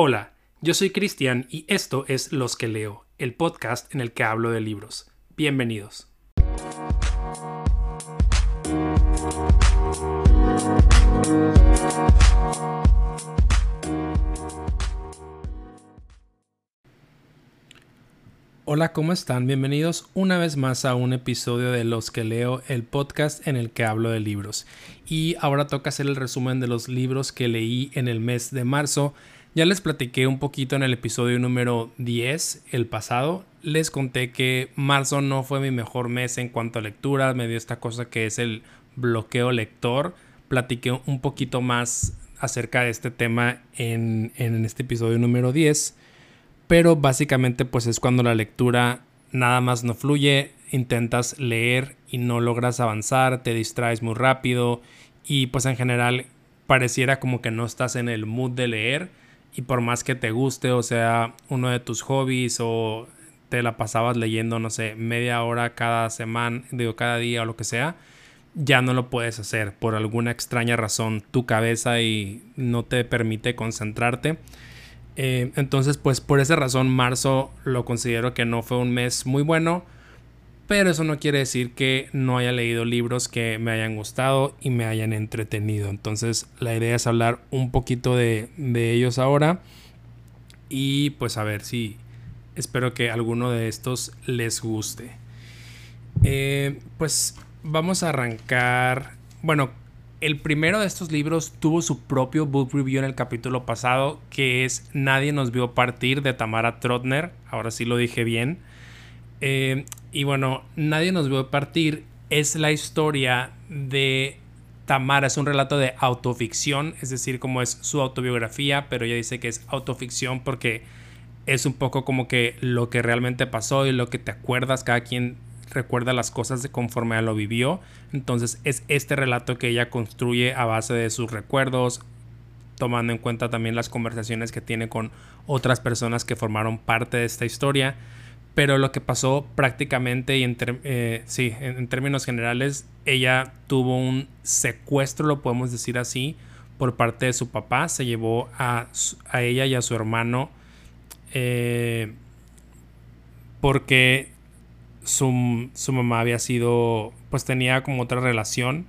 Hola, yo soy Cristian y esto es Los que leo, el podcast en el que hablo de libros. Bienvenidos. Hola, ¿cómo están? Bienvenidos una vez más a un episodio de Los que leo, el podcast en el que hablo de libros. Y ahora toca hacer el resumen de los libros que leí en el mes de marzo. Ya les platiqué un poquito en el episodio número 10, el pasado. Les conté que marzo no fue mi mejor mes en cuanto a lectura, me dio esta cosa que es el bloqueo lector. Platiqué un poquito más acerca de este tema en, en este episodio número 10 pero básicamente pues es cuando la lectura nada más no fluye, intentas leer y no logras avanzar, te distraes muy rápido y pues en general pareciera como que no estás en el mood de leer y por más que te guste o sea uno de tus hobbies o te la pasabas leyendo no sé media hora cada semana digo cada día o lo que sea ya no lo puedes hacer por alguna extraña razón tu cabeza y no te permite concentrarte eh, entonces, pues por esa razón, marzo lo considero que no fue un mes muy bueno. Pero eso no quiere decir que no haya leído libros que me hayan gustado y me hayan entretenido. Entonces, la idea es hablar un poquito de, ellos ahora. Y pues a ver si espero que alguno de estos les guste. Eh, pues vamos a arrancar. Bueno, el primero de estos libros tuvo su propio book review en el capítulo pasado, que es Nadie nos vio partir de Tamara Trotner. Ahora sí lo dije bien. Eh, y bueno, Nadie nos vio partir es la historia de Tamara. Es un relato de autoficción, es decir, como es su autobiografía, pero ella dice que es autoficción porque es un poco como que lo que realmente pasó y lo que te acuerdas. Cada quien recuerda las cosas de conforme a lo vivió. Entonces es este relato que ella construye a base de sus recuerdos, tomando en cuenta también las conversaciones que tiene con otras personas que formaron parte de esta historia. Pero lo que pasó prácticamente y en, eh, sí, en, términos generales, ella tuvo un secuestro, lo podemos decir así, por parte de su papá. Se llevó a, a ella y a su hermano eh, porque su, su, mamá había sido, pues tenía como otra relación.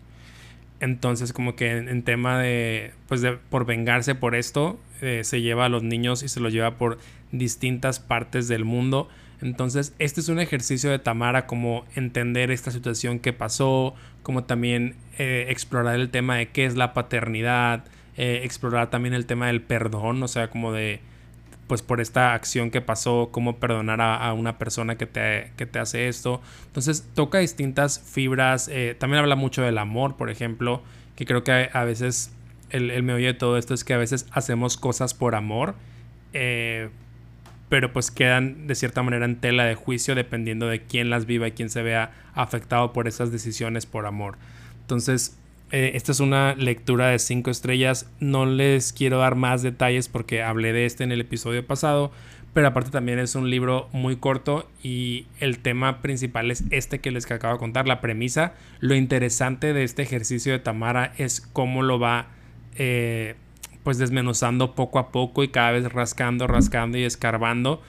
Entonces como que en, tema de, pues de, por vengarse por esto, eh, se lleva a los niños y se los lleva por distintas partes del mundo. Entonces este es un ejercicio de Tamara como entender esta situación que pasó, como también eh, explorar el tema de qué es la paternidad, eh, explorar también el tema del perdón, o sea, como de pues por esta acción que pasó, cómo perdonar a, una persona que te, que te, hace esto. Entonces toca distintas fibras, eh, también habla mucho del amor, por ejemplo, que creo que a, veces el, el meollo de todo esto es que a veces hacemos cosas por amor, eh, pero pues quedan de cierta manera en tela de juicio dependiendo de quién las viva y quién se vea afectado por esas decisiones por amor. Entonces, eh, esta es una lectura de 5 estrellas. No les quiero dar más detalles porque hablé de este en el episodio pasado. Pero aparte también es un libro muy corto y el tema principal es este que les acabo de contar, la premisa. Lo interesante de este ejercicio de Tamara es cómo lo va eh, pues desmenuzando poco a poco y cada vez rascando, rascando y escarbando.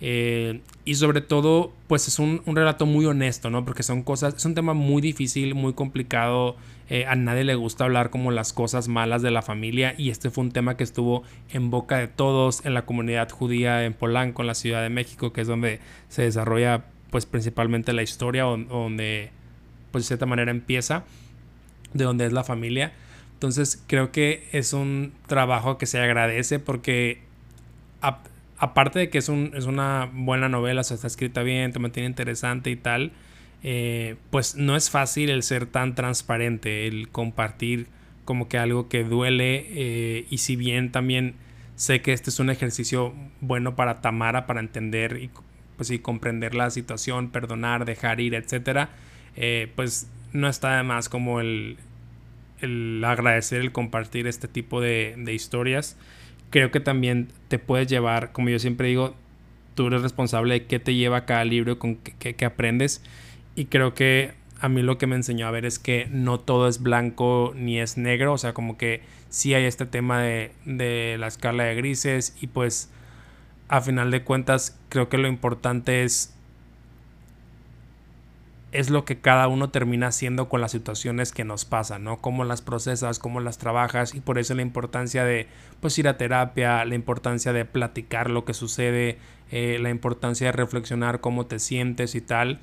Eh, y sobre todo, pues es un, un, relato muy honesto, ¿no? Porque son cosas, es un tema muy difícil, muy complicado eh, a nadie le gusta hablar como las cosas malas de la familia y este fue un tema que estuvo en boca de todos en la comunidad judía en Polanco, en la Ciudad de México, que es donde se desarrolla pues principalmente la historia donde pues de cierta manera empieza, de donde es la familia. Entonces creo que es un trabajo que se agradece porque aparte de que es, un, es una buena novela, se está escrita bien, te mantiene interesante y tal, eh, pues no es fácil el ser tan transparente, el compartir como que algo que duele eh, y si bien también sé que este es un ejercicio bueno para Tamara para entender y pues y comprender la situación, perdonar, dejar ir, etcétera, eh, pues no está de más como el, el agradecer, el compartir este tipo de, de, historias. Creo que también te puedes llevar, como yo siempre digo, tú eres responsable de qué te lleva cada libro, con qué, qué aprendes. Y creo que a mí lo que me enseñó a ver es que no todo es blanco ni es negro, o sea, como que sí hay este tema de, de la escala de grises. Y pues a final de cuentas creo que lo importante es es lo que cada uno termina haciendo con las situaciones que nos pasan, ¿no? Cómo las procesas, cómo las trabajas y por eso la importancia de pues ir a terapia, la importancia de platicar lo que sucede, eh, la importancia de reflexionar cómo te sientes y tal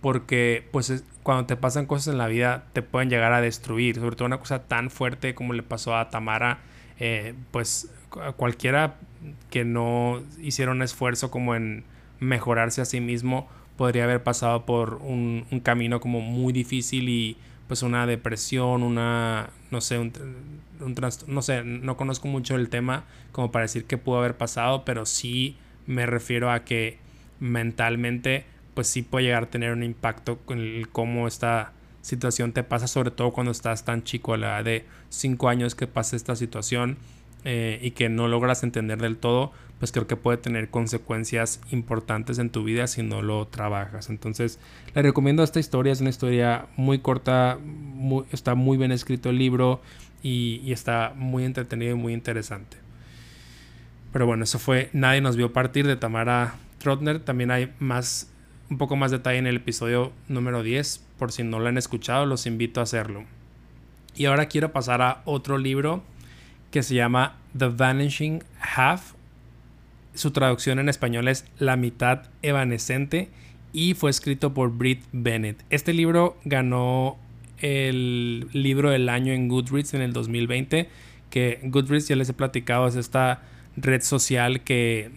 porque pues cuando te pasan cosas en la vida te pueden llegar a destruir, sobre todo una cosa tan fuerte como le pasó a Tamara, eh, pues cualquiera que no hiciera un esfuerzo como en mejorarse a sí mismo podría haber pasado por un, camino como muy difícil y pues una depresión, una, no sé, un, un no sé, no conozco mucho el tema como para decir que pudo haber pasado, pero sí me refiero a que mentalmente pues sí puede llegar a tener un impacto con el, cómo esta situación te pasa, sobre todo cuando estás tan chico, a la edad de 5 años que pasa esta situación eh, y que no logras entender del todo, pues creo que puede tener consecuencias importantes en tu vida si no lo trabajas. Entonces, le recomiendo esta historia, es una historia muy corta, está muy bien escrito el libro y, y está muy entretenido y muy interesante. Pero bueno, eso fue Nadie nos vio partir de Tamara Trotner. También hay más un poco más detalle en el episodio número 10. Por si no lo han escuchado, los invito a hacerlo. Y ahora quiero pasar a otro libro que se llama The Vanishing Half. Su traducción en español es La mitad evanescente y fue escrito por Britt Bennett. Este libro ganó el libro del año en Goodreads en el 2020, que Goodreads ya les he platicado, es esta red social que,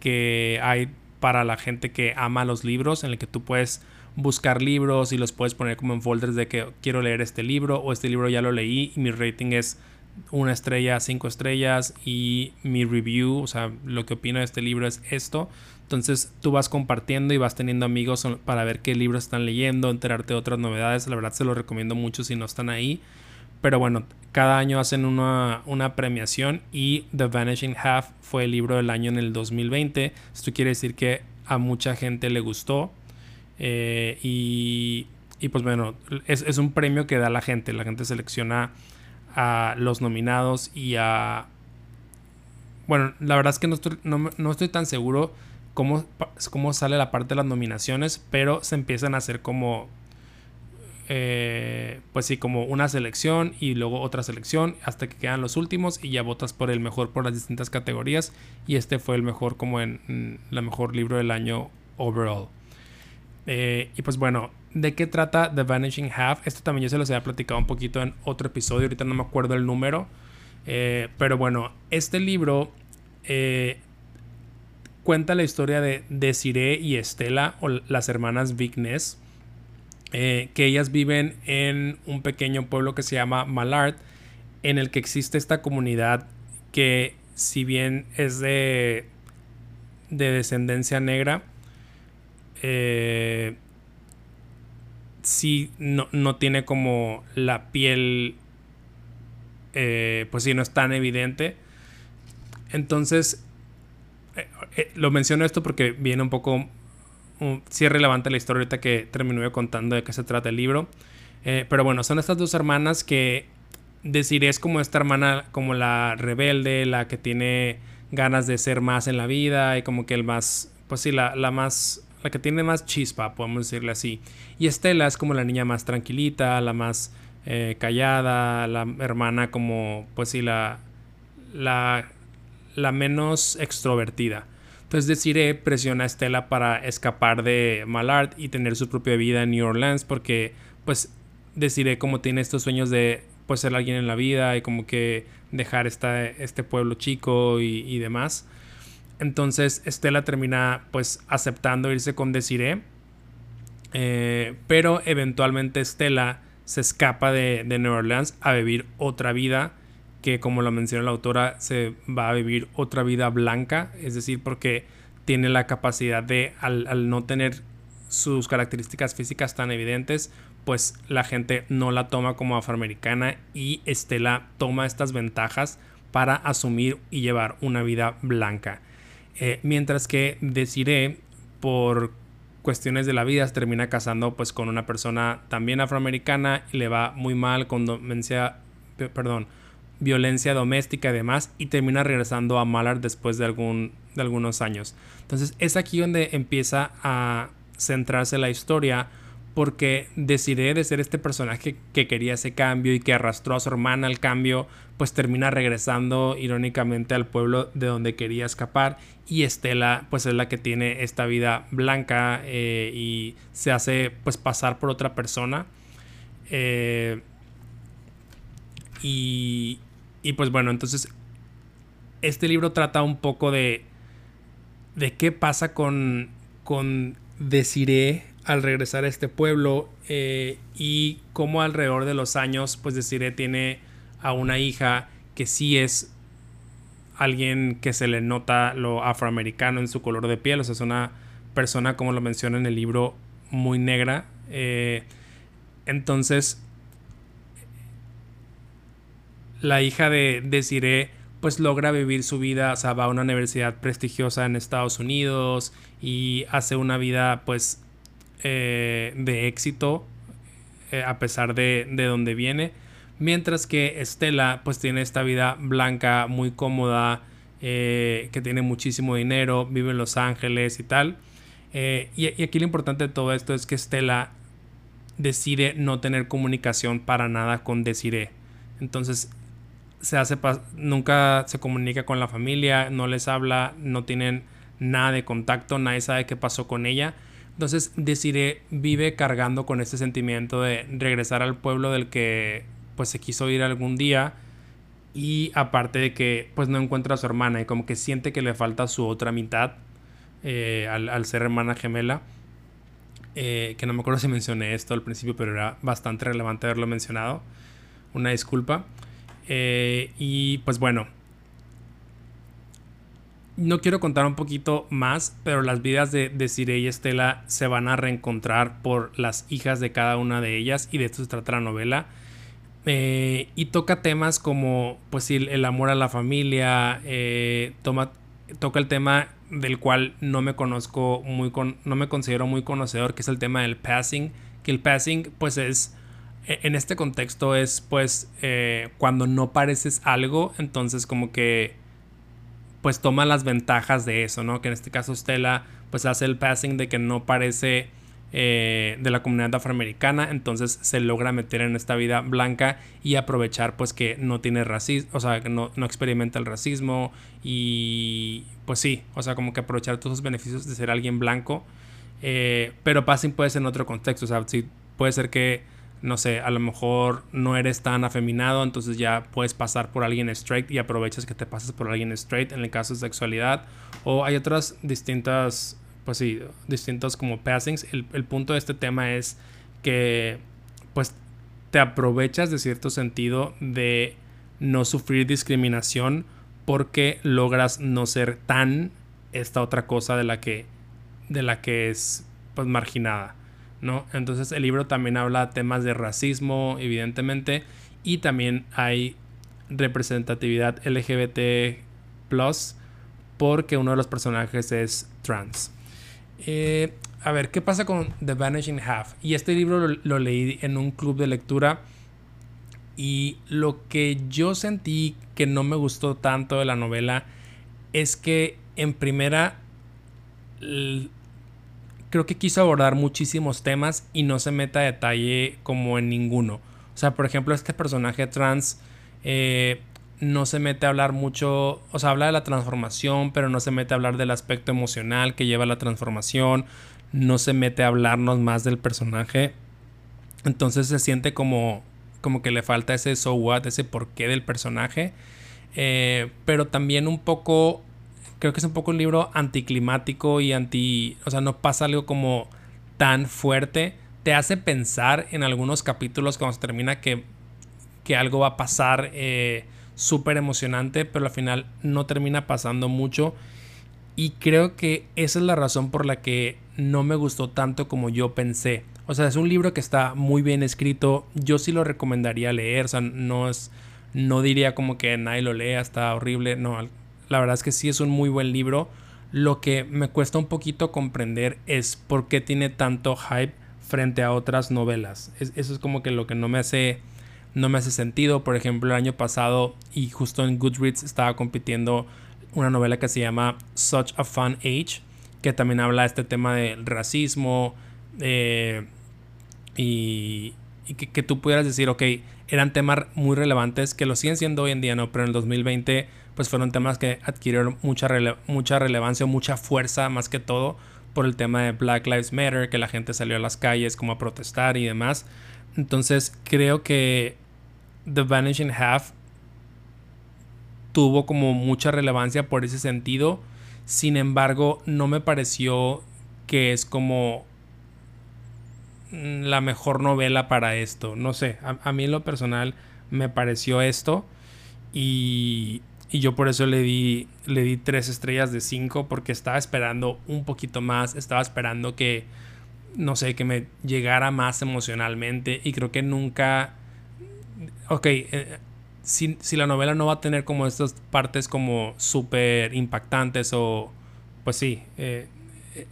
que hay para la gente que ama los libros, en el que tú puedes buscar libros y los puedes poner como en folders de que quiero leer este libro o este libro ya lo leí y mi rating es una estrella, cinco estrellas y mi review, o sea, lo que opino de este libro es esto. Entonces tú vas compartiendo y vas teniendo amigos para ver qué libros están leyendo, enterarte de otras novedades. La verdad se lo recomiendo mucho si no están ahí. Pero bueno, cada año hacen una, una, premiación y The Vanishing Half fue el libro del año en el 2020. Esto quiere decir que a mucha gente le gustó. Eh, y, y, pues bueno, es, es, un premio que da la gente. La gente selecciona a los nominados y a... Bueno, la verdad es que no estoy, no, no estoy tan seguro cómo, cómo sale la parte de las nominaciones, pero se empiezan a hacer como eh, pues sí, como una selección y luego otra selección hasta que quedan los últimos y ya votas por el mejor por las distintas categorías y este fue el mejor como en, la mejor libro del año overall. Eh, y pues bueno, ¿de qué trata The Vanishing Half? Esto también ya se los había platicado un poquito en otro episodio, ahorita no me acuerdo el número, eh, pero bueno, este libro cuenta la historia de Desiree y Estela, o las hermanas Vignes eh, que ellas viven en un pequeño pueblo que se llama Malard, en el que existe esta comunidad que si bien es de, de descendencia negra, eh, sí no, tiene como la piel, eh, pues sí, no es tan evidente. Entonces, lo menciono esto porque viene un poco sí es relevante la historia ahorita que terminé contando de qué se trata el libro. Eh, pero bueno, son estas dos hermanas que decir es como esta hermana, como la rebelde, la que tiene ganas de ser más en la vida y como que el más, pues sí, la, la más, la que tiene más chispa, podemos decirle así. Y Estela es como la niña más tranquilita, la más eh, callada, la hermana como, pues sí, la, la, menos extrovertida. Entonces Desiree presiona a Estela para escapar de Malard y tener su propia vida en New Orleans porque pues Desiree como tiene estos sueños de pues ser alguien en la vida y como que dejar esta, este pueblo chico y, demás. Entonces Estela termina pues aceptando irse con Desiree. Eh, pero eventualmente Estela se escapa de, de New Orleans a vivir otra vida que como lo menciona la autora, se va a vivir otra vida blanca, es decir, porque tiene la capacidad de, al, no tener sus características físicas tan evidentes, pues la gente no la toma como afroamericana y Estela toma estas ventajas para asumir y llevar una vida blanca. Eh, mientras que Desiree, por cuestiones de la vida se termina casando pues con una persona también afroamericana y le va muy mal con violencia, perdón, violencia doméstica y demás y termina regresando a Mallard después de, algún, de algunos años. Entonces es aquí donde empieza a centrarse la historia porque decidí de ser este personaje que quería ese cambio y que arrastró a su hermana al cambio, pues termina regresando irónicamente al pueblo de donde quería escapar y Estela pues es la que tiene esta vida blanca eh, y se hace pues pasar por otra persona. Eh, y, y pues bueno, entonces este libro trata un poco de, de qué pasa con, con Desiree al regresar a este pueblo eh, y cómo alrededor de los años pues Desiree tiene a una hija que sí es alguien que se le nota lo afroamericano en su color de piel, o sea, es una persona como lo menciona en el libro muy negra. Eh, entonces, la hija de Desiree pues logra vivir su vida, o sea, va a una universidad prestigiosa en Estados Unidos y hace una vida pues eh, de éxito eh, a pesar de, de donde viene. Mientras que Estela pues tiene esta vida blanca muy cómoda, eh, que tiene muchísimo dinero, vive en Los Ángeles y tal. y, aquí lo importante de todo esto es que Estela decide no tener comunicación para nada con Desiree. Entonces se hace nunca se comunica con la familia, no les habla, no tienen nada de contacto, nadie sabe qué pasó con ella. Entonces Desiree vive cargando con este sentimiento de regresar al pueblo del que pues se quiso ir algún día y aparte de que pues no encuentra a su hermana y como que siente que le falta su otra mitad eh, al, ser hermana gemela. Eh, que no me acuerdo si mencioné esto al principio, pero era bastante relevante haberlo mencionado. Una disculpa. Eh, y pues bueno, no quiero contar un poquito más, pero las vidas de, de y Estela se van a reencontrar por las hijas de cada una de ellas y de esto se trata la novela. Eh, y toca temas como pues el, amor a la familia, eh, toma, toca el tema del cual no me conozco muy con, no me considero muy conocedor, que es el tema del passing, que el passing pues es e, en este contexto es pues eh, cuando no pareces algo, entonces como que pues toma las ventajas de eso, ¿no? Que en este caso Stella pues hace el passing de que no parece eh, de la comunidad afroamericana, entonces se logra meter en esta vida blanca y aprovechar pues que no tiene racismo, o sea, que no, experimenta el racismo y pues sí, o sea, como que aprovechar todos los beneficios de ser alguien blanco, eh, pero passing puede ser en otro contexto, o sea, sí, puede ser que no sé, a lo mejor no eres tan afeminado, entonces ya puedes pasar por alguien straight y aprovechas que te pases por alguien straight en el caso de sexualidad. O hay otras distintas, pues sí, distintos como passings. El, punto de este tema es que, pues, te aprovechas de cierto sentido de no sufrir discriminación porque logras no ser tan esta otra cosa de la que, de la que es, pues, marginada. ¿No? Entonces el libro también habla temas de racismo, evidentemente, y también hay representatividad LGBT porque uno de los personajes es trans. Eh, a ver, ¿qué pasa con The Vanishing Half? Y este libro lo, leí en un club de lectura y lo que yo sentí que no me gustó tanto de la novela es que en primera creo que quiso abordar muchísimos temas y no se meta a detalle como en ninguno. O sea, por ejemplo, este personaje trans eh, no se mete a hablar mucho, o sea, habla de la transformación, pero no se mete a hablar del aspecto emocional que lleva la transformación, no se mete a hablarnos más del personaje. Entonces se siente como, como que le falta ese so what, ese porqué del personaje. Eh, pero también un poco creo que es un poco un libro anticlimático y anti, o sea, no pasa algo como tan fuerte. Te hace pensar en algunos capítulos cuando se termina que, que algo va a pasar eh, súper emocionante, pero al final no termina pasando mucho. Y creo que esa es la razón por la que no me gustó tanto como yo pensé. O sea, es un libro que está muy bien escrito. Yo sí lo recomendaría leer. O sea, no es. No diría como que nadie lo lea, está horrible. No, la verdad es que sí es un muy buen libro. Lo que me cuesta un poquito comprender es por qué tiene tanto hype frente a otras novelas. eso es como que lo que no me hace no me hace sentido. Por ejemplo, el año pasado y justo en Goodreads estaba compitiendo una novela que se llama Such a Fun Age, que también habla de este tema de racismo eh, y, que, tú pudieras decir, ok, eran temas muy relevantes que lo siguen siendo hoy en día, ¿no? Pero en el 2020 pues fueron temas que adquirieron mucha, mucha relevancia, mucha fuerza más que todo por el tema de Black Lives Matter, que la gente salió a las calles como a protestar y demás. Entonces creo que The Vanishing Half tuvo como mucha relevancia por ese sentido. Sin embargo, no me pareció que es como la mejor novela para esto. No sé, a, mí en lo personal me pareció esto. Y, y, yo por eso le di, le di tres estrellas de cinco porque estaba esperando un poquito más. Estaba esperando que, no sé, que me llegara más emocionalmente. Y creo que nunca ok, eh, si, la novela no va a tener como estas partes como súper impactantes o, pues sí, eh,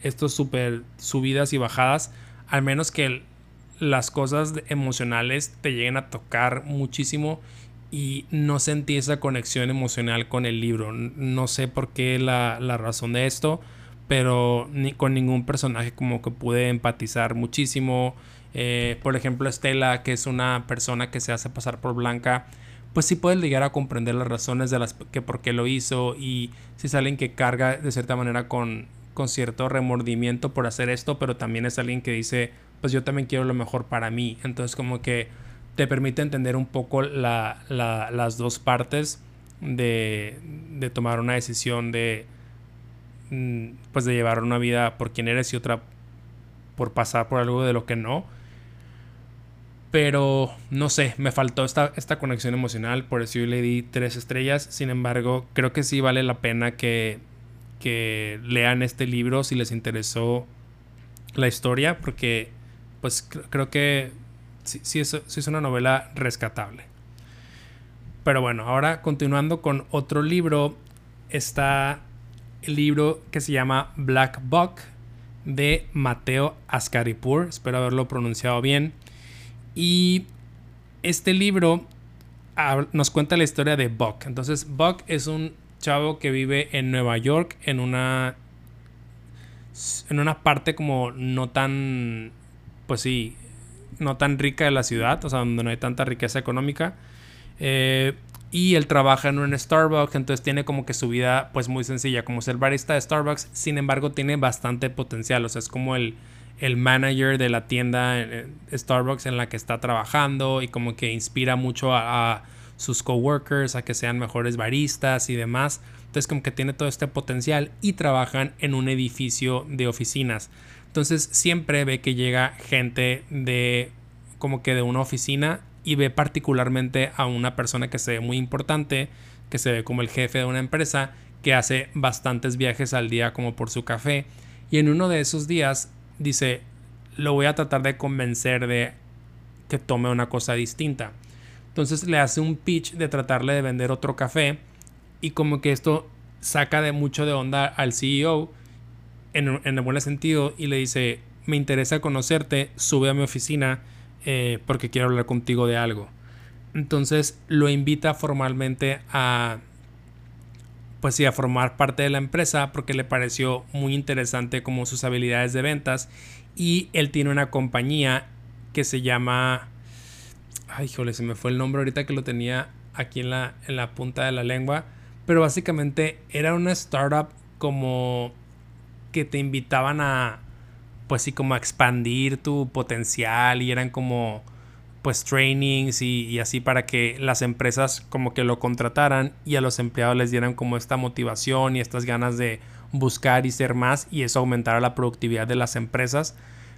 estos súper subidas y bajadas, al menos que las cosas emocionales te lleguen a tocar muchísimo y no sentí esa conexión emocional con el libro. No sé por qué la, la razón de esto, pero ni con ningún personaje como que pude empatizar muchísimo. Eh, por ejemplo, Estela, que es una persona que se hace pasar por blanca, pues sí puedes llegar a comprender las razones de las que por qué lo hizo y si es alguien que carga de cierta manera con, con cierto remordimiento por hacer esto, pero también es alguien que dice, pues yo también quiero lo mejor para mí. Entonces como que te permite entender un poco las dos partes de, de, tomar una decisión de, mm, pues de llevar una vida por quien eres y otra por pasar por algo de lo que no. Pero no sé, me faltó esta, esta conexión emocional, por eso yo le di tres estrellas. Sin embargo, creo que sí vale la pena que, que lean este libro si les interesó la historia, porque pues creo que sí, sí, es, sí es una novela rescatable. Pero bueno, ahora continuando con otro libro, está el libro que se llama Black Buck de Mateo Ascaripur, espero haberlo pronunciado bien. Y este libro nos cuenta la historia de Buck. Entonces, Buck es un chavo que vive en Nueva York, en una. En una parte como no tan. Pues sí. No tan rica de la ciudad. O sea, donde no hay tanta riqueza económica. Eh, y él trabaja en un Starbucks. Entonces tiene como que su vida, pues muy sencilla. Como ser barista de Starbucks. Sin embargo, tiene bastante potencial. O sea, es como el el manager de la tienda eh, Starbucks en la que está trabajando y como que inspira mucho a, sus coworkers a que sean mejores baristas y demás. Entonces como que tiene todo este potencial y trabajan en un edificio de oficinas. Entonces siempre ve que llega gente de como que de una oficina y ve particularmente a una persona que se ve muy importante, que se ve como el jefe de una empresa, que hace bastantes viajes al día como por su café. Y en uno de esos días dice, lo voy a tratar de convencer de que tome una cosa distinta. Entonces le hace un pitch de tratarle de vender otro café y como que esto saca de mucho de onda al CEO en, el buen sentido y le dice, me interesa conocerte, sube a mi oficina eh, porque quiero hablar contigo de algo. Entonces lo invita formalmente a pues sí, a formar parte de la empresa porque le pareció muy interesante como sus habilidades de ventas y él tiene una compañía que se llama ay híjole se me fue el nombre ahorita que lo tenía aquí en la, en la punta de la lengua pero básicamente era una startup como que te invitaban a pues sí como a expandir tu potencial y eran como pues trainings y, así para que las empresas como que lo contrataran y a los empleados les dieran como esta motivación y estas ganas de buscar y ser más y eso aumentara la productividad de las empresas.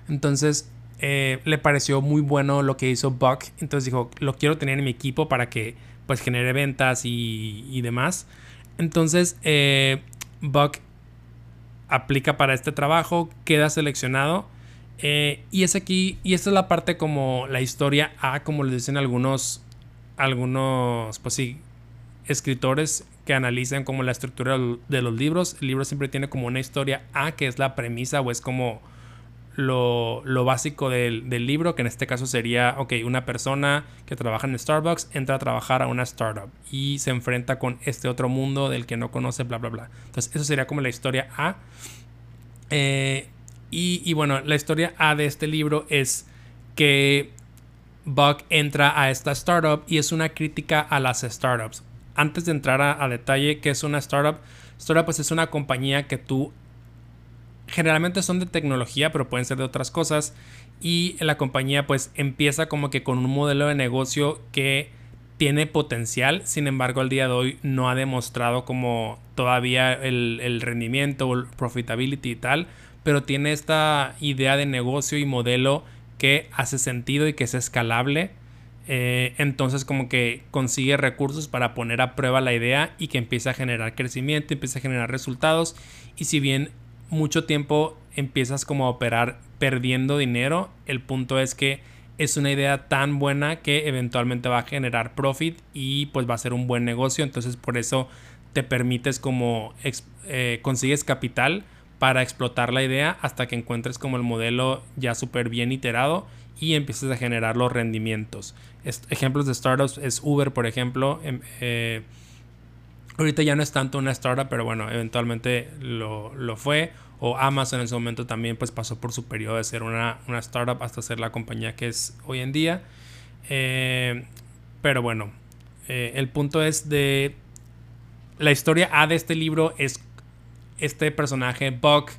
Entonces eh, le pareció muy bueno lo que hizo Buck. Entonces dijo, lo quiero tener en mi equipo para que pues genere ventas y, demás. Entonces eh, Buck aplica para este trabajo, queda seleccionado eh, y es aquí, y esta es la parte como la historia A, como le dicen algunos, algunos, pues sí, escritores que analicen como la estructura de los libros. El libro siempre tiene como una historia A, que es la premisa o es como lo, básico del, libro, que en este caso sería, ok, una persona que trabaja en Starbucks entra a trabajar a una startup y se enfrenta con este otro mundo del que no conoce, bla, bla, bla. Entonces, eso sería como la historia A. Eh, y, y, bueno, la historia A de este libro es que Buck entra a esta startup y es una crítica a las startups. Antes de entrar a, detalle, ¿qué es una startup? Startup pues es una compañía que tú generalmente son de tecnología, pero pueden ser de otras cosas. Y la compañía pues empieza como que con un modelo de negocio que tiene potencial, sin embargo al día de hoy no ha demostrado como todavía el, rendimiento o el profitability y tal, pero tiene esta idea de negocio y modelo que hace sentido y que es escalable. Eh, entonces como que consigue recursos para poner a prueba la idea y que empiece a generar crecimiento, empieza a generar resultados. Y si bien mucho tiempo empiezas como a operar perdiendo dinero, el punto es que es una idea tan buena que eventualmente va a generar profit y pues va a ser un buen negocio. Entonces por eso te permites como eh, consigues capital para explotar la idea hasta que encuentres como el modelo ya súper bien iterado y empieces a generar los rendimientos. ejemplos de startups es Uber, por ejemplo. Em, eh, ahorita ya no es tanto una startup, pero bueno, eventualmente lo, fue. O Amazon en su momento también pues pasó por su periodo de ser una, startup hasta ser la compañía que es hoy en día. Eh, pero bueno, eh, el punto es de... La historia A de este libro es este personaje, Buck,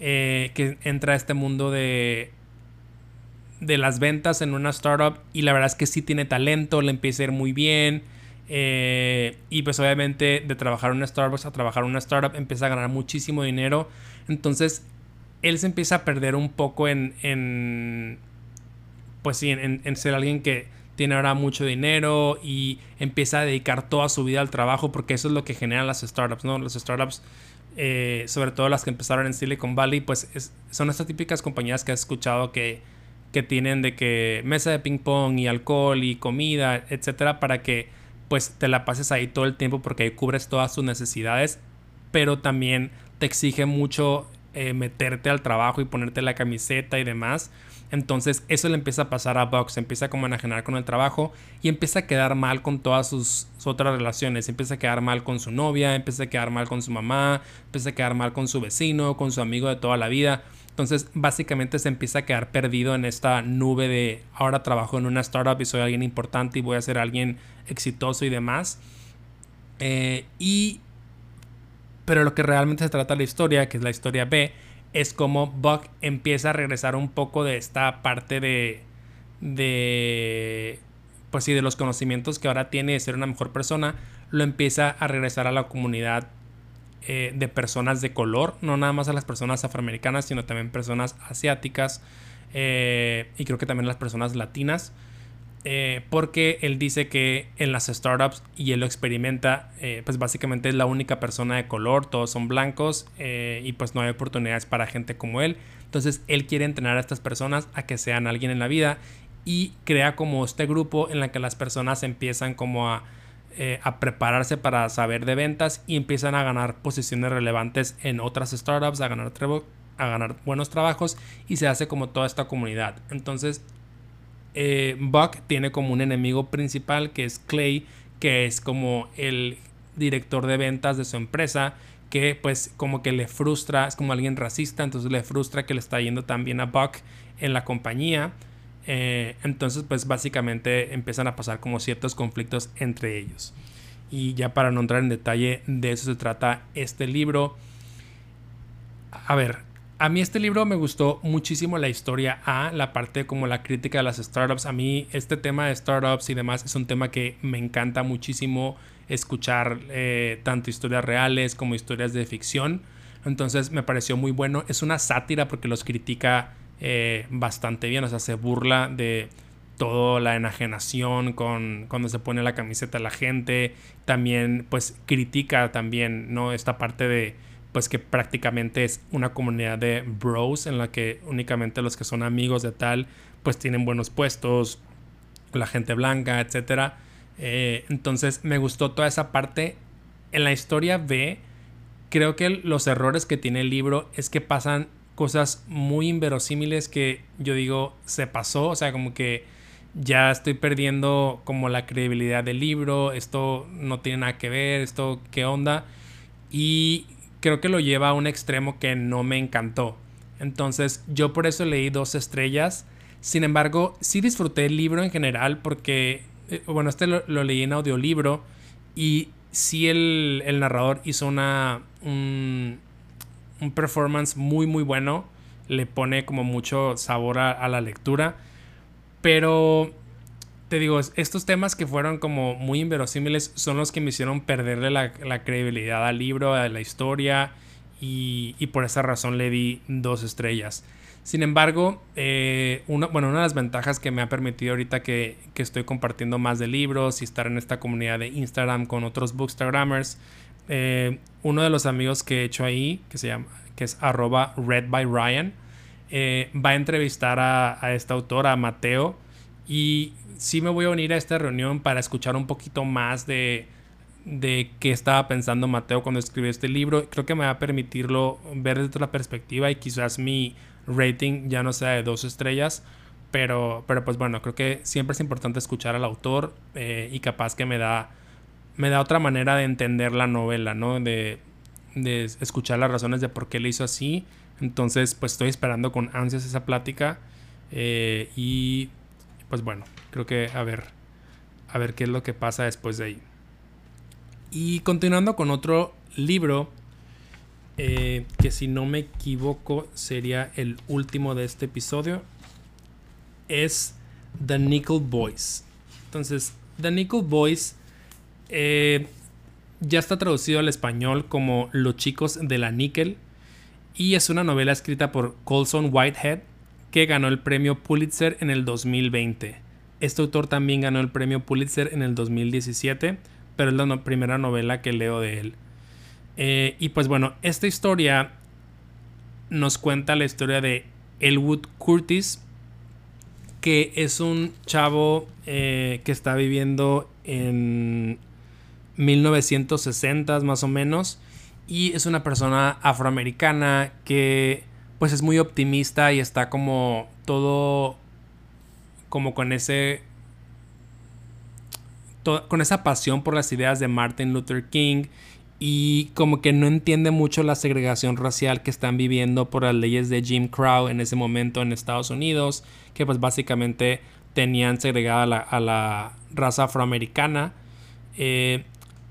eh, que entra a este mundo de, de las ventas en una startup y la verdad es que sí tiene talento, le empieza a ir muy bien. Eh, y pues obviamente de trabajar en una Starbucks a trabajar en una startup empieza a ganar muchísimo dinero. Entonces él se empieza a perder un poco en, en pues sí, en, en, ser alguien que tiene ahora mucho dinero y empieza a dedicar toda su vida al trabajo porque eso es lo que generan las startups, ¿no? Las startups eh, sobre todo las que empezaron en Silicon Valley, pues son estas típicas compañías que has escuchado que, que tienen de que mesa de ping pong y alcohol y comida, etcétera, para que pues te la pases ahí todo el tiempo porque ahí cubres todas tus necesidades, pero también te exige mucho eh, meterte al trabajo y ponerte la camiseta y demás. Entonces eso le empieza a pasar a Bugs, empieza como a enajenar con el trabajo y empieza a quedar mal con todas sus, otras relaciones, empieza a quedar mal con su novia, empieza a quedar mal con su mamá, empieza a quedar mal con su vecino, con su amigo de toda la vida. Entonces básicamente se empieza a quedar perdido en esta nube de ahora trabajo en una startup y soy alguien importante y voy a ser alguien exitoso y demás. Eh, y pero lo que realmente se trata de la historia, que es la historia B, es como Buck empieza a regresar un poco de esta parte de, de, pues sí, de los conocimientos que ahora tiene de ser una mejor persona, lo empieza a regresar a la comunidad eh, de personas de color, no nada más a las personas afroamericanas, sino también personas asiáticas eh, y creo que también las personas latinas. Eh, porque él dice que en las startups, y él lo experimenta, pues básicamente es la única persona de color, todos son blancos y pues no hay oportunidades para gente como él. Entonces él quiere entrenar a estas personas a que sean alguien en la vida y crea como este grupo en la que las personas empiezan como a, a prepararse para saber de ventas y empiezan a ganar posiciones relevantes en otras startups, a ganar, a ganar buenos trabajos y se hace como toda esta comunidad. Entonces eh, Buck tiene como un enemigo principal que es Clay, que es como el director de ventas de su empresa, que pues como que le frustra, es como alguien racista, entonces le frustra que le está yendo tan bien a Buck en la compañía. Eh, entonces pues básicamente empiezan a pasar como ciertos conflictos entre ellos. Y ya para no entrar en detalle de eso se trata este libro. A ver, a mí este libro me gustó muchísimo la historia A, la parte como la crítica de las startups. A mí este tema de startups y demás es un tema que me encanta muchísimo escuchar eh, tanto historias reales como historias de ficción. Entonces me pareció muy bueno. Es una sátira porque los critica eh, bastante bien. O sea, se burla de toda la enajenación con cuando se pone la camiseta la gente. También pues critica también, ¿no? Esta parte de pues que prácticamente es una comunidad de bros en la que únicamente los que son amigos de tal pues tienen buenos puestos, la gente blanca, etc. Eh, entonces me gustó toda esa parte en la historia B, creo que los errores que tiene el libro es que pasan cosas muy inverosímiles que yo digo se pasó, o sea, como que ya estoy perdiendo como la credibilidad del libro, esto no tiene nada que ver, esto qué onda. Y creo que lo lleva a un extremo que no me encantó. Entonces yo por eso leí dos estrellas. Sin embargo, sí disfruté el libro en general porque, eh, bueno, este lo, leí en audiolibro y sí el, narrador hizo una, un, performance muy muy bueno. Le pone como mucho sabor a la lectura. Pero te digo, estos temas que fueron como muy inverosímiles son los que me hicieron perderle la, credibilidad al libro, a la historia, y, por esa razón le di dos estrellas. Sin embargo, eh, una, bueno, una de las ventajas que me ha permitido ahorita que, estoy compartiendo más de libros y estar en esta comunidad de Instagram con otros bookstagrammers, eh, uno de los amigos que he hecho ahí, que se llama, que es arroba read by Ryan, eh, va a entrevistar a, a esta autora, a Mateo, y sí me voy a unir a esta reunión para escuchar un poquito más de, de qué estaba pensando Mateo cuando escribió este libro. Creo que me va a permitirlo ver desde otra perspectiva y quizás mi rating ya no sea de dos estrellas. Pero, pero pues bueno, creo que siempre es importante escuchar al autor eh, y capaz que me da, me da otra manera de entender la novela, ¿no? De, de escuchar las razones de por qué le hizo así entonces, pues estoy esperando con ansias esa plática. Eh, y pues bueno, creo que a ver, a ver qué es lo que pasa después de ahí. Y continuando con otro libro, eh, que si no me equivoco sería el último de este episodio, es The Nickel Boys. Entonces, The Nickel Boys eh, ya está traducido al español como Los chicos de la níquel y es una novela escrita por Colson Whitehead que ganó el premio Pulitzer en el 2020. Este autor también ganó el premio Pulitzer en el 2017, pero es la primera novela que leo de él. Eh, y pues bueno, esta historia nos cuenta la historia de Elwood Curtis, que es un chavo eh, que está viviendo en 1960 más o menos y es una persona afroamericana que pues es muy optimista y está como todo como con ese con esa pasión por las ideas de Martin Luther King y como que no entiende mucho la segregación racial que están viviendo por las leyes de Jim Crow en ese momento en Estados Unidos, que pues básicamente tenían segregada a la, raza afroamericana. Eh,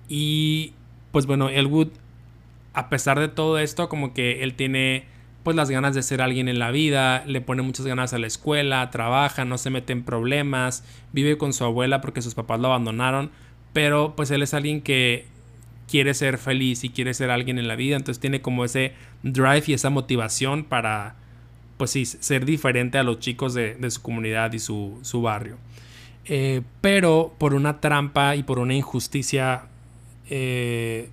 y pues bueno, Elwood a pesar de todo esto, como que él tiene pues las ganas de ser alguien en la vida, le pone muchas ganas a la escuela, trabaja, no se mete en problemas, vive con su abuela porque sus papás lo abandonaron, pero pues él es alguien que quiere ser feliz y quiere ser alguien en la vida, entonces tiene como ese drive y esa motivación para pues sí, ser diferente a los chicos de, su comunidad y su, barrio. Eh, pero por una trampa y por una injusticia eh,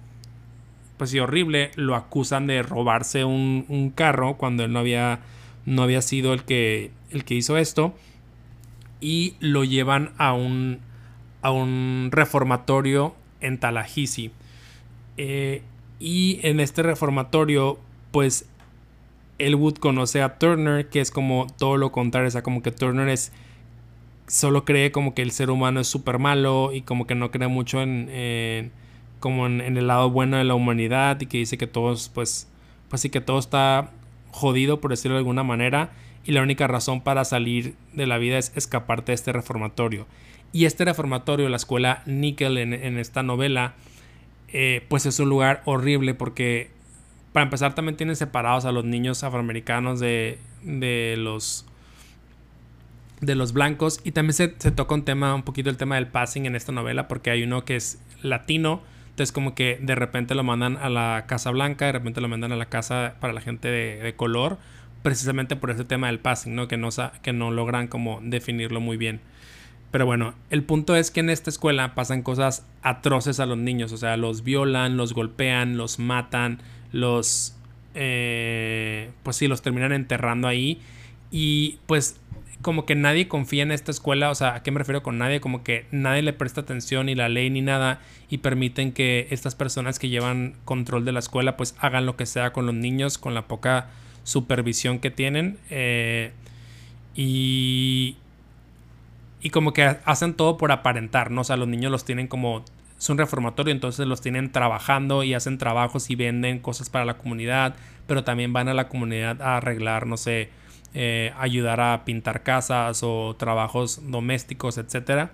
pues sí, horrible, lo acusan de robarse un, carro cuando él no había, no había sido el que, el que hizo esto. Y lo llevan a un, a un reformatorio en Tallahassee. Eh, y en este reformatorio, pues Elwood conoce a Turner, que es como todo lo contrario, o sea, como que Turner es solo cree como que el ser humano es súper malo y como que no cree mucho en, como en, el lado bueno de la humanidad y que dice que todos, pues, pues sí que todo está jodido, por decirlo de alguna manera, y la única razón para salir de la vida es escaparte de este reformatorio. Y este reformatorio, la escuela Nickel en, esta novela, eh, pues es un lugar horrible porque, para empezar, también tienen separados a los niños afroamericanos de, de los de los blancos y también se, se toca un tema un poquito el tema del passing en esta novela porque hay uno que es latino entonces como que de repente lo mandan a la Casa Blanca, de repente lo mandan a la casa para la gente de, color, precisamente por ese tema del passing, ¿no? Que no, que no logran como definirlo muy bien. Pero bueno, el punto es que en esta escuela pasan cosas atroces a los niños, o sea, los violan, los golpean, los matan, los... Eh, pues sí, los terminan enterrando ahí. Y pues como que nadie confía en esta escuela, o sea, ¿a qué me refiero con nadie? Como que nadie le presta atención ni la ley ni nada y permiten que estas personas que llevan control de la escuela pues hagan lo que sea con los niños, con la poca supervisión que tienen. Eh, y, y como que hacen todo por aparentar, ¿no? O sea, los niños los tienen como... Es un reformatorio, entonces los tienen trabajando y hacen trabajos y venden cosas para la comunidad, pero también van a la comunidad a arreglar, no sé, eh, ayudar a pintar casas o trabajos domésticos, etc.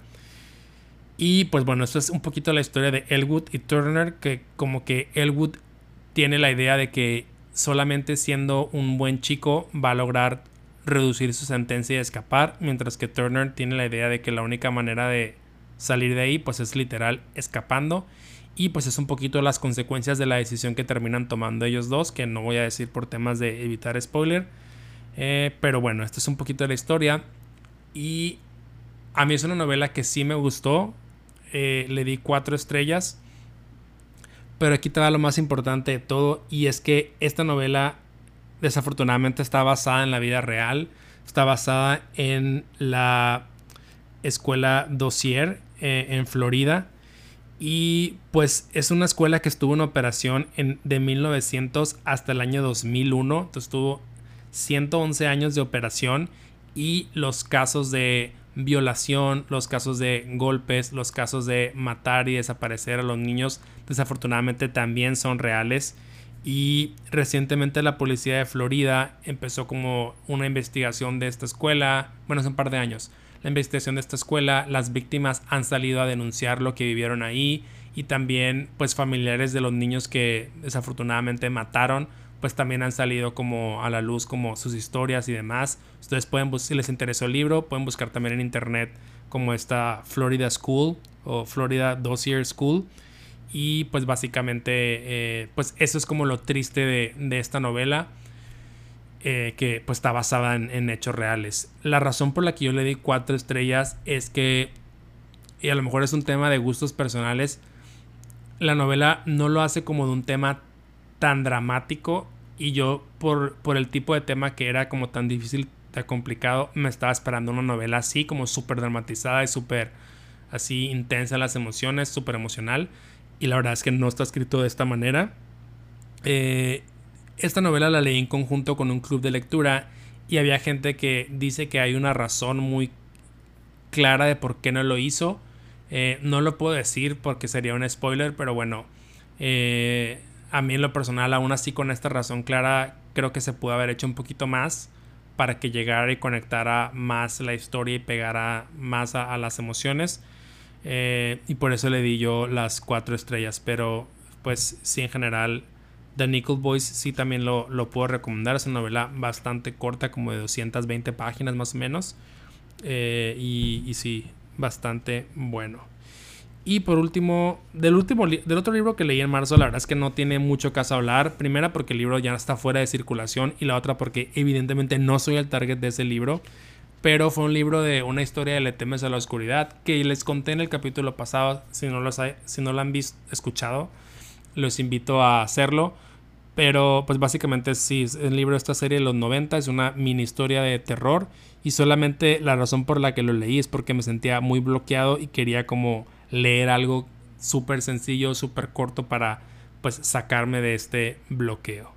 Y pues bueno, esto es un poquito la historia de Elwood y Turner, que como que Elwood tiene la idea de que solamente siendo un buen chico va a lograr reducir su sentencia y escapar, mientras que Turner tiene la idea de que la única manera de salir de ahí pues es literal escapando y pues es un poquito las consecuencias de la decisión que terminan tomando ellos dos, que no voy a decir por temas de evitar spoiler, eh, pero bueno, esto es un poquito de la historia y a mí es una novela que sí me gustó, eh, le di cuatro estrellas, pero aquí te va lo más importante de todo y es que esta novela desafortunadamente está basada en la vida real. Está basada en la escuela Dossier eh, en Florida. Y pues es una escuela que estuvo en operación de 1900 hasta el año 2001. Entonces tuvo 111 años de operación y los casos de violación, los casos de golpes, los casos de matar y desaparecer a los niños desafortunadamente también son reales. Y recientemente la policía de Florida empezó como una investigación de esta escuela, bueno, hace un par de años. La investigación de esta escuela, las víctimas han salido a denunciar lo que vivieron ahí y también pues familiares de los niños que desafortunadamente mataron, pues también han salido como a la luz como sus historias y demás. Ustedes pueden, si les interesó el libro, pueden buscar también en internet como esta Florida School o Florida Dossier School y pues básicamente, eh, pues eso es como lo triste de, esta novela, eh, que pues está basada en, hechos reales. La razón por la que yo le di cuatro estrellas es que, y a lo mejor es un tema de gustos personales, la novela no lo hace como de un tema tan dramático y yo por, por el tipo de tema que era como tan difícil, tan complicado, me estaba esperando una novela así, como súper dramatizada y súper así intensa las emociones, súper emocional y la verdad es que no está escrito de esta manera. Eh, esta novela la leí en conjunto con un club de lectura y había gente que dice que hay una razón muy clara de por qué no lo hizo. Eh, no lo puedo decir porque sería un spoiler, pero bueno, eh, a mí en lo personal, aún así con esta razón clara, creo que se pudo haber hecho un poquito más para que llegara y conectara más la historia y pegara más a las emociones. Eh, y por eso le di yo las cuatro estrellas. Pero pues sí, en general, The Nickel Boys sí también lo, puedo recomendar. Es una novela bastante corta, como de 220 páginas más o menos. Eh, y, y, sí, bastante bueno. Y por último, del último del otro libro que leí en marzo, la verdad es que no tiene mucho caso hablar. Primera porque el libro ya está fuera de circulación y la otra porque evidentemente no soy el target de ese libro pero fue un libro de una historia de Le temes a la oscuridad que les conté en el capítulo pasado. Si no, los si no lo han visto, escuchado, los invito a hacerlo. Pero pues básicamente sí, es el libro de esta serie de los 90, es una mini historia de terror y solamente la razón por la que lo leí es porque me sentía muy bloqueado y quería como leer algo súper sencillo, súper corto para pues sacarme de este bloqueo.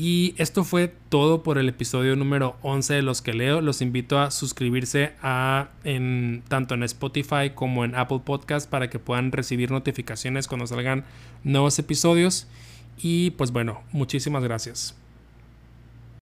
Y esto fue todo por el episodio número 11 de Los que leo. Los invito a suscribirse a en, tanto en Spotify como en Apple Podcast para que puedan recibir notificaciones cuando salgan nuevos episodios. Y pues bueno, muchísimas gracias.